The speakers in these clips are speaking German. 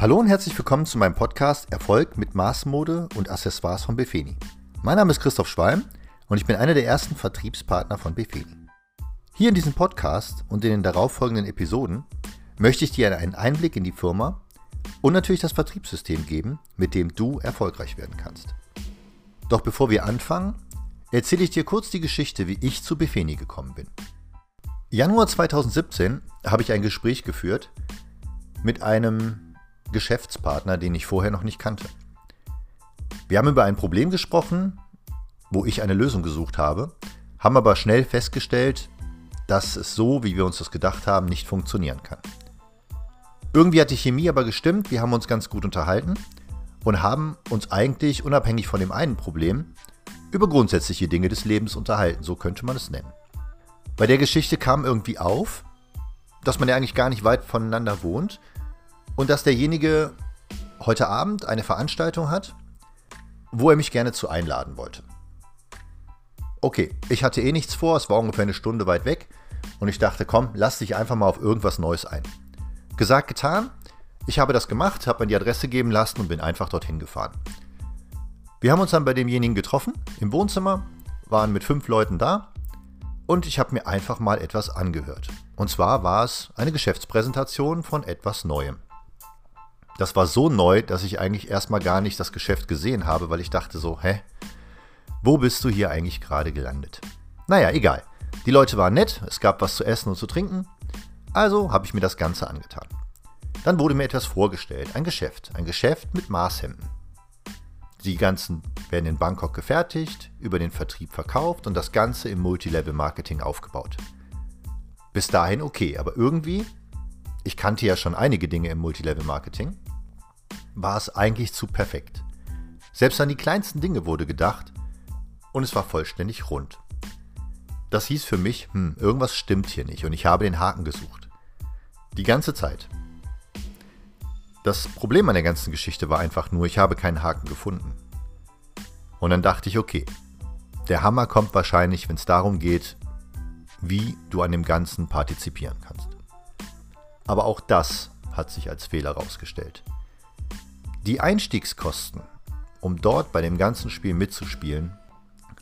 Hallo und herzlich willkommen zu meinem Podcast Erfolg mit Maßmode und Accessoires von Befeni. Mein Name ist Christoph Schwalm und ich bin einer der ersten Vertriebspartner von Befeni. Hier in diesem Podcast und in den darauffolgenden Episoden möchte ich dir einen Einblick in die Firma und natürlich das Vertriebssystem geben, mit dem du erfolgreich werden kannst. Doch bevor wir anfangen, erzähle ich dir kurz die Geschichte, wie ich zu Befeni gekommen bin. Januar 2017 habe ich ein Gespräch geführt mit einem Geschäftspartner, den ich vorher noch nicht kannte. Wir haben über ein Problem gesprochen, wo ich eine Lösung gesucht habe, haben aber schnell festgestellt, dass es so, wie wir uns das gedacht haben, nicht funktionieren kann. Irgendwie hat die Chemie aber gestimmt, wir haben uns ganz gut unterhalten und haben uns eigentlich unabhängig von dem einen Problem über grundsätzliche Dinge des Lebens unterhalten, so könnte man es nennen. Bei der Geschichte kam irgendwie auf, dass man ja eigentlich gar nicht weit voneinander wohnt und dass derjenige heute Abend eine Veranstaltung hat, wo er mich gerne zu einladen wollte. Okay, ich hatte eh nichts vor, es war ungefähr eine Stunde weit weg und ich dachte, komm, lass dich einfach mal auf irgendwas Neues ein. Gesagt, getan, ich habe das gemacht, habe mir die Adresse geben lassen und bin einfach dorthin gefahren. Wir haben uns dann bei demjenigen getroffen, im Wohnzimmer, waren mit fünf Leuten da und ich habe mir einfach mal etwas angehört. Und zwar war es eine Geschäftspräsentation von etwas Neuem. Das war so neu, dass ich eigentlich erstmal gar nicht das Geschäft gesehen habe, weil ich dachte so, hä? Wo bist du hier eigentlich gerade gelandet? Naja, egal. Die Leute waren nett, es gab was zu essen und zu trinken, also habe ich mir das Ganze angetan. Dann wurde mir etwas vorgestellt, ein Geschäft, ein Geschäft mit Maßhemden. Die ganzen werden in Bangkok gefertigt, über den Vertrieb verkauft und das Ganze im Multilevel-Marketing aufgebaut. Bis dahin okay, aber irgendwie, ich kannte ja schon einige Dinge im Multilevel-Marketing, war es eigentlich zu perfekt. Selbst an die kleinsten Dinge wurde gedacht und es war vollständig rund. Das hieß für mich, hm, irgendwas stimmt hier nicht und ich habe den Haken gesucht. Die ganze Zeit. Das Problem an der ganzen Geschichte war einfach nur, ich habe keinen Haken gefunden. Und dann dachte ich, okay, der Hammer kommt wahrscheinlich, wenn es darum geht, wie du an dem Ganzen partizipieren kannst. Aber auch das hat sich als Fehler herausgestellt. Die Einstiegskosten, um dort bei dem ganzen Spiel mitzuspielen,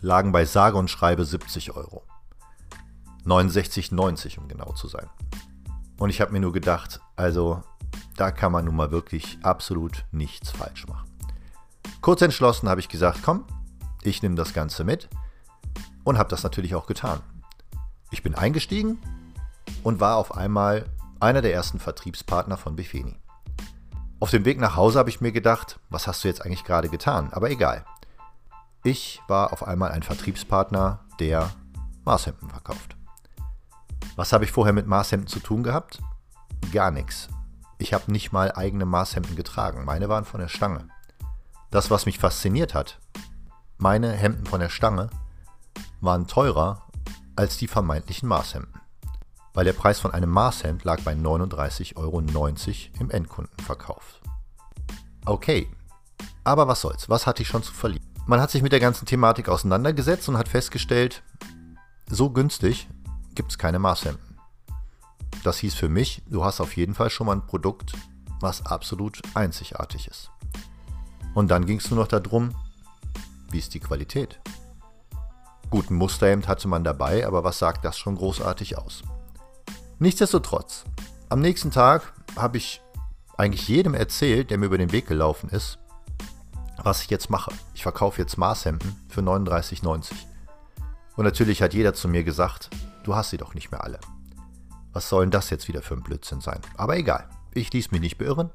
lagen bei sage und schreibe 70 Euro. 69,90 um genau zu sein. Und ich habe mir nur gedacht, also da kann man nun mal wirklich absolut nichts falsch machen. Kurz entschlossen habe ich gesagt, komm, ich nehme das Ganze mit und habe das natürlich auch getan. Ich bin eingestiegen und war auf einmal einer der ersten Vertriebspartner von Befeni. Auf dem Weg nach Hause habe ich mir gedacht, was hast du jetzt eigentlich gerade getan? Aber egal. Ich war auf einmal ein Vertriebspartner, der Maßhemden verkauft. Was habe ich vorher mit Maßhemden zu tun gehabt? Gar nichts. Ich habe nicht mal eigene Maßhemden getragen. Meine waren von der Stange. Das, was mich fasziniert hat, meine Hemden von der Stange waren teurer als die vermeintlichen Maßhemden weil der Preis von einem Maßhemd lag bei 39,90 Euro im Endkundenverkauf. Okay, aber was soll's, was hatte ich schon zu verlieren? Man hat sich mit der ganzen Thematik auseinandergesetzt und hat festgestellt, so günstig gibt es keine Maßhemden. Das hieß für mich, du hast auf jeden Fall schon mal ein Produkt, was absolut einzigartig ist. Und dann ging es nur noch darum, wie ist die Qualität? Gut, ein Musterhemd hatte man dabei, aber was sagt das schon großartig aus? Nichtsdestotrotz, am nächsten Tag habe ich eigentlich jedem erzählt, der mir über den Weg gelaufen ist, was ich jetzt mache. Ich verkaufe jetzt Maßhemden für 39,90. Und natürlich hat jeder zu mir gesagt, du hast sie doch nicht mehr alle. Was soll denn das jetzt wieder für ein Blödsinn sein? Aber egal, ich ließ mich nicht beirren.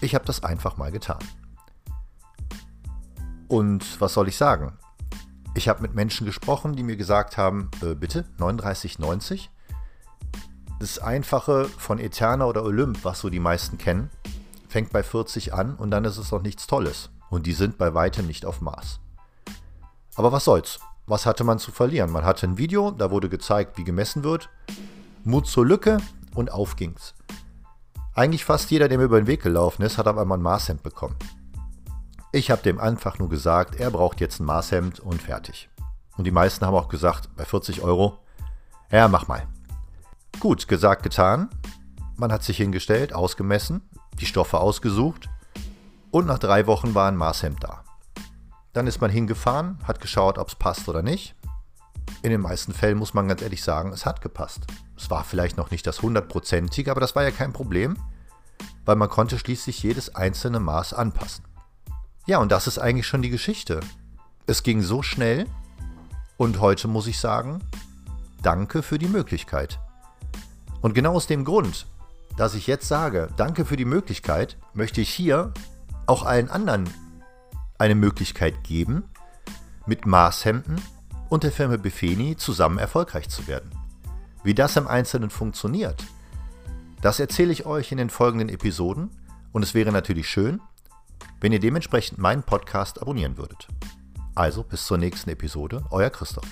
Ich habe das einfach mal getan. Und was soll ich sagen? Ich habe mit Menschen gesprochen, die mir gesagt haben, äh, bitte, 39,90? Das Einfache von Eterna oder Olymp, was so die meisten kennen, fängt bei 40 an und dann ist es noch nichts Tolles. Und die sind bei weitem nicht auf Maß. Aber was soll's? Was hatte man zu verlieren? Man hatte ein Video, da wurde gezeigt, wie gemessen wird. Mut zur Lücke und auf ging's. Eigentlich fast jeder, der mir über den Weg gelaufen ist, hat auf einmal ein Maßhemd bekommen. Ich habe dem einfach nur gesagt, er braucht jetzt ein Maßhemd und fertig. Und die meisten haben auch gesagt, bei 40 Euro, ja, mach mal. Gut, gesagt, getan. Man hat sich hingestellt, ausgemessen. die Stoffe ausgesucht und nach drei Wochen war ein Maßhemd da. Dann ist man hingefahren, hat geschaut, ob es passt oder nicht. In den meisten Fällen muss man ganz ehrlich sagen, es hat gepasst. Es war vielleicht noch nicht das hundertprozentige, aber das war ja kein Problem, weil man konnte schließlich jedes einzelne Maß anpassen. Ja, und das ist eigentlich schon die Geschichte. Es ging so schnell und heute muss ich sagen, danke für die Möglichkeit. Und genau aus dem Grund, dass ich jetzt sage, danke für die Möglichkeit, möchte ich hier auch allen anderen eine Möglichkeit geben, mit Maßhemden und der Firma Befeni zusammen erfolgreich zu werden. Wie das im Einzelnen funktioniert, das erzähle ich euch in den folgenden Episoden und es wäre natürlich schön, wenn ihr dementsprechend meinen Podcast abonnieren würdet. Also bis zur nächsten Episode, euer Christoph.